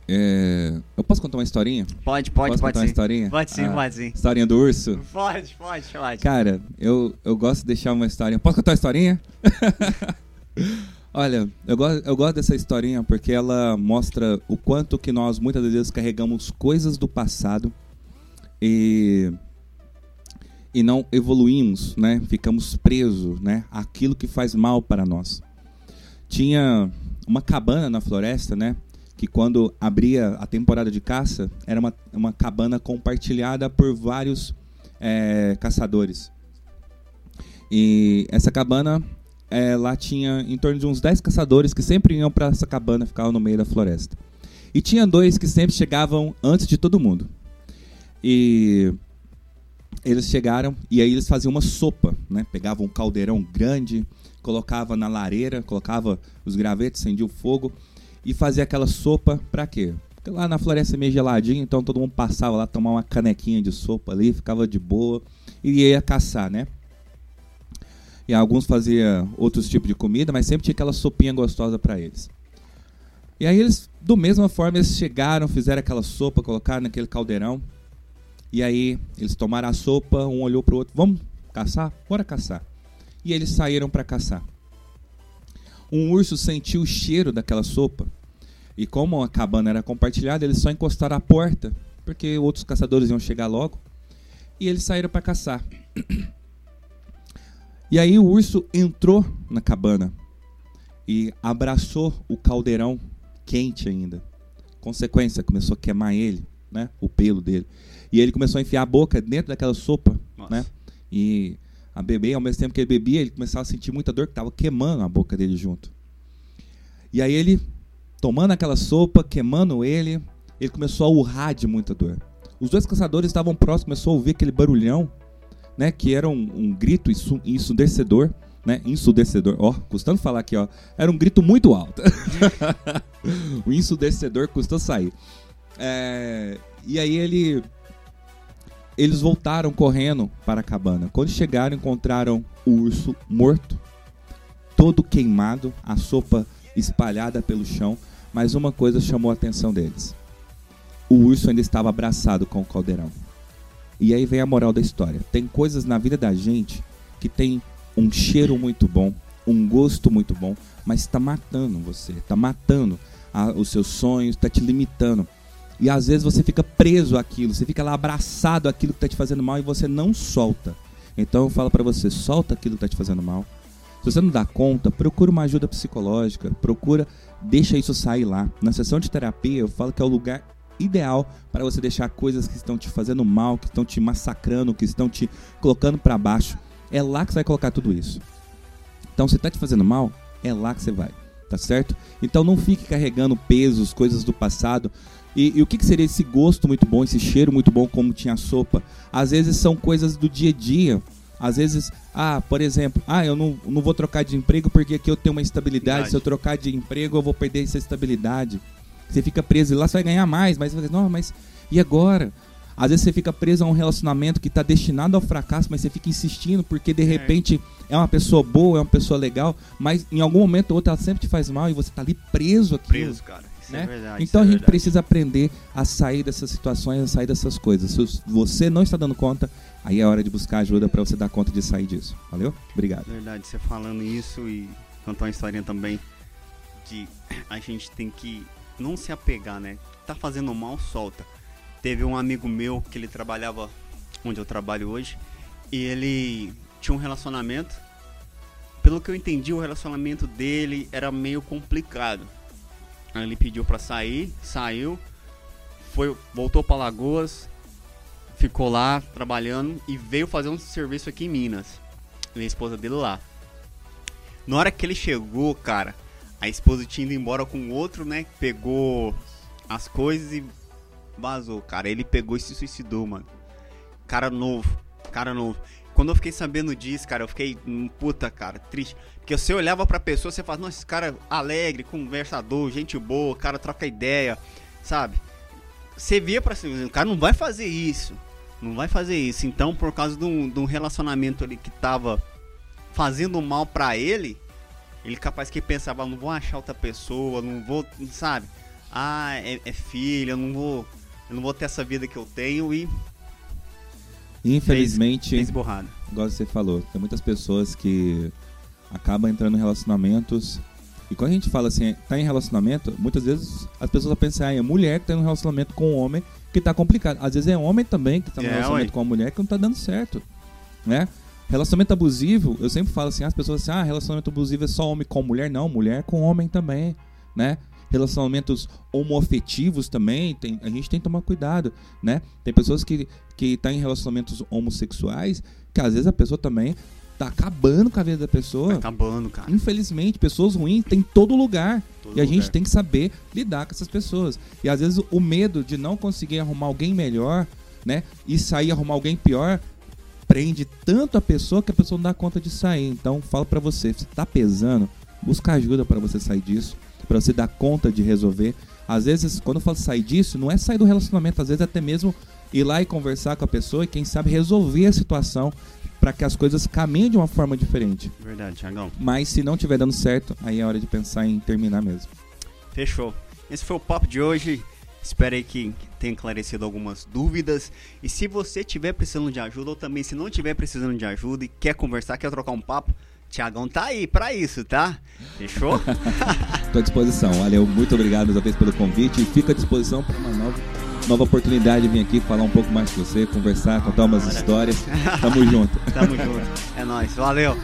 é... Eu posso contar uma historinha? Pode, pode, posso pode contar sim. uma historinha? Pode sim, ah, pode sim. Historinha do urso? Pode, pode, pode. Cara, eu, eu gosto de deixar uma historinha. Posso contar uma historinha? Olha, eu gosto, eu gosto dessa historinha porque ela mostra o quanto que nós muitas vezes carregamos coisas do passado e e não evoluímos, né? Ficamos presos, né? Aquilo que faz mal para nós. Tinha uma cabana na floresta, né? Que quando abria a temporada de caça, era uma, uma cabana compartilhada por vários é, caçadores. E essa cabana, é, lá tinha em torno de uns 10 caçadores que sempre iam para essa cabana, ficavam no meio da floresta. E tinha dois que sempre chegavam antes de todo mundo. E eles chegaram e aí eles faziam uma sopa, né? Pegavam um caldeirão grande, colocava na lareira, colocava os gravetos, acendia o fogo e fazia aquela sopa pra quê? Porque lá na floresta é meio geladinho, então todo mundo passava lá, tomar uma canequinha de sopa ali, ficava de boa e ia caçar, né? E alguns faziam outros tipos de comida, mas sempre tinha aquela sopinha gostosa para eles. E aí eles, do mesma forma, eles chegaram, fizeram aquela sopa, colocaram naquele caldeirão. E aí eles tomaram a sopa, um olhou pro outro, vamos caçar? Bora caçar. E eles saíram para caçar um urso sentiu o cheiro daquela sopa. E como a cabana era compartilhada, eles só encostaram a porta, porque outros caçadores iam chegar logo. E eles saíram para caçar. E aí o urso entrou na cabana e abraçou o caldeirão quente ainda. Consequência, começou a queimar ele, né? O pelo dele. E ele começou a enfiar a boca dentro daquela sopa, Nossa. né? E a beber, ao mesmo tempo que ele bebia, ele começava a sentir muita dor que estava queimando a boca dele junto. E aí ele, tomando aquela sopa, queimando ele, ele começou a urrar de muita dor. Os dois caçadores estavam próximos, começou a ouvir aquele barulhão, né, que era um, um grito ensurdecedor, né, ensurdecedor, ó, custando falar aqui, ó, era um grito muito alto. o ensurdecedor custou sair. É, e aí ele eles voltaram correndo para a cabana. Quando chegaram, encontraram o urso morto, todo queimado, a sopa espalhada pelo chão, mas uma coisa chamou a atenção deles. O urso ainda estava abraçado com o caldeirão. E aí vem a moral da história. Tem coisas na vida da gente que tem um cheiro muito bom, um gosto muito bom, mas está matando você, está matando a, os seus sonhos, está te limitando. E às vezes você fica preso àquilo, você fica lá abraçado àquilo que está te fazendo mal e você não solta. Então eu falo para você, solta aquilo que está te fazendo mal. Se você não dá conta, procura uma ajuda psicológica, procura, deixa isso sair lá. Na sessão de terapia eu falo que é o lugar ideal para você deixar coisas que estão te fazendo mal, que estão te massacrando, que estão te colocando para baixo. É lá que você vai colocar tudo isso. Então, se está te fazendo mal, é lá que você vai, tá certo? Então não fique carregando pesos, coisas do passado, e, e, o que, que, seria esse gosto muito bom, esse cheiro muito bom, como tinha a sopa? Às vezes são coisas do dia a dia. Às vezes, ah, por exemplo, ah, eu não, não vou trocar de emprego porque aqui eu tenho uma estabilidade. Verdade. Se eu trocar de emprego, eu vou perder essa estabilidade. Você fica preso e lá você vai ganhar mais, mas você não, mas e agora? Às vezes você fica preso a um relacionamento que está destinado ao fracasso, mas você fica insistindo porque de repente é uma pessoa boa, é uma pessoa legal, mas em algum momento ou outro ela sempre te faz mal e você está ali preso aqui. Preso, cara. Né? É verdade, então é a gente verdade. precisa aprender a sair dessas situações, a sair dessas coisas. Se você não está dando conta, aí é hora de buscar ajuda para você dar conta de sair disso. Valeu? Obrigado. Verdade, você falando isso e contar uma historinha também de a gente tem que não se apegar, né? tá fazendo mal, solta. Teve um amigo meu que ele trabalhava onde eu trabalho hoje e ele tinha um relacionamento. Pelo que eu entendi, o relacionamento dele era meio complicado. Aí ele pediu para sair, saiu, foi, voltou para Lagoas, ficou lá trabalhando e veio fazer um serviço aqui em Minas. E a esposa dele lá. Na hora que ele chegou, cara, a esposa tinha ido embora com outro, né? Pegou as coisas e vazou, cara. Ele pegou e se suicidou, mano. Cara novo, cara novo. Quando eu fiquei sabendo disso, cara, eu fiquei, puta, cara, triste. Porque você olhava pra pessoa, você fala, nossa, esse cara é alegre, conversador, gente boa, cara troca ideia, sabe? Você via pra cima, o cara não vai fazer isso. Não vai fazer isso. Então, por causa de um, de um relacionamento ali que tava fazendo mal pra ele, ele capaz que pensava, não vou achar outra pessoa, não vou, sabe? Ah, é, é filho, eu não vou. Eu não vou ter essa vida que eu tenho e. Infelizmente, fez, fez borrada. igual você falou, tem muitas pessoas que acabam entrando em relacionamentos. E quando a gente fala assim, tá em relacionamento, muitas vezes as pessoas pensam, ah, é mulher que tá em um relacionamento com um homem que tá complicado. Às vezes é homem também que tá em É, relacionamento ué. com uma mulher que não tá dando certo. Né? Relacionamento abusivo, eu sempre falo assim, as pessoas assim, ah, relacionamento abusivo é só homem com mulher. Não, mulher com homem também, né? Relacionamentos homoafetivos também, tem, a gente tem que tomar cuidado, né? Tem pessoas que que tá em relacionamentos homossexuais, que às vezes a pessoa também tá acabando com a vida da pessoa. Tá acabando, cara. Infelizmente, pessoas ruins tem em todo lugar. Todo e a gente lugar. tem que saber lidar com essas pessoas. E às vezes o medo de não conseguir arrumar alguém melhor, né? E sair arrumar alguém pior, prende tanto a pessoa que a pessoa não dá conta de sair. Então, falo pra você, se tá pesando, busca ajuda pra você sair disso, pra você dar conta de resolver. Às vezes, quando eu falo sair disso, não é sair do relacionamento, às vezes até mesmo ir lá e conversar com a pessoa e quem sabe resolver a situação pra que as coisas caminhem de uma forma diferente. Verdade, Thiagão. Mas se não tiver dando certo, aí é hora de pensar em terminar mesmo. Fechou. Esse foi o papo de hoje. Espero aí que tenha esclarecido algumas dúvidas. E se você tiver precisando de ajuda, ou também se não tiver precisando de ajuda e quer conversar, quer trocar um papo, Tiagão tá aí pra isso, tá? Fechou? Estou à disposição. Valeu, muito obrigado mais uma vez pelo convite e fica à disposição para uma nova, nova oportunidade de vir aqui falar um pouco mais com você, conversar, contar umas histórias. Tamo junto. Tamo junto. É nóis. Valeu.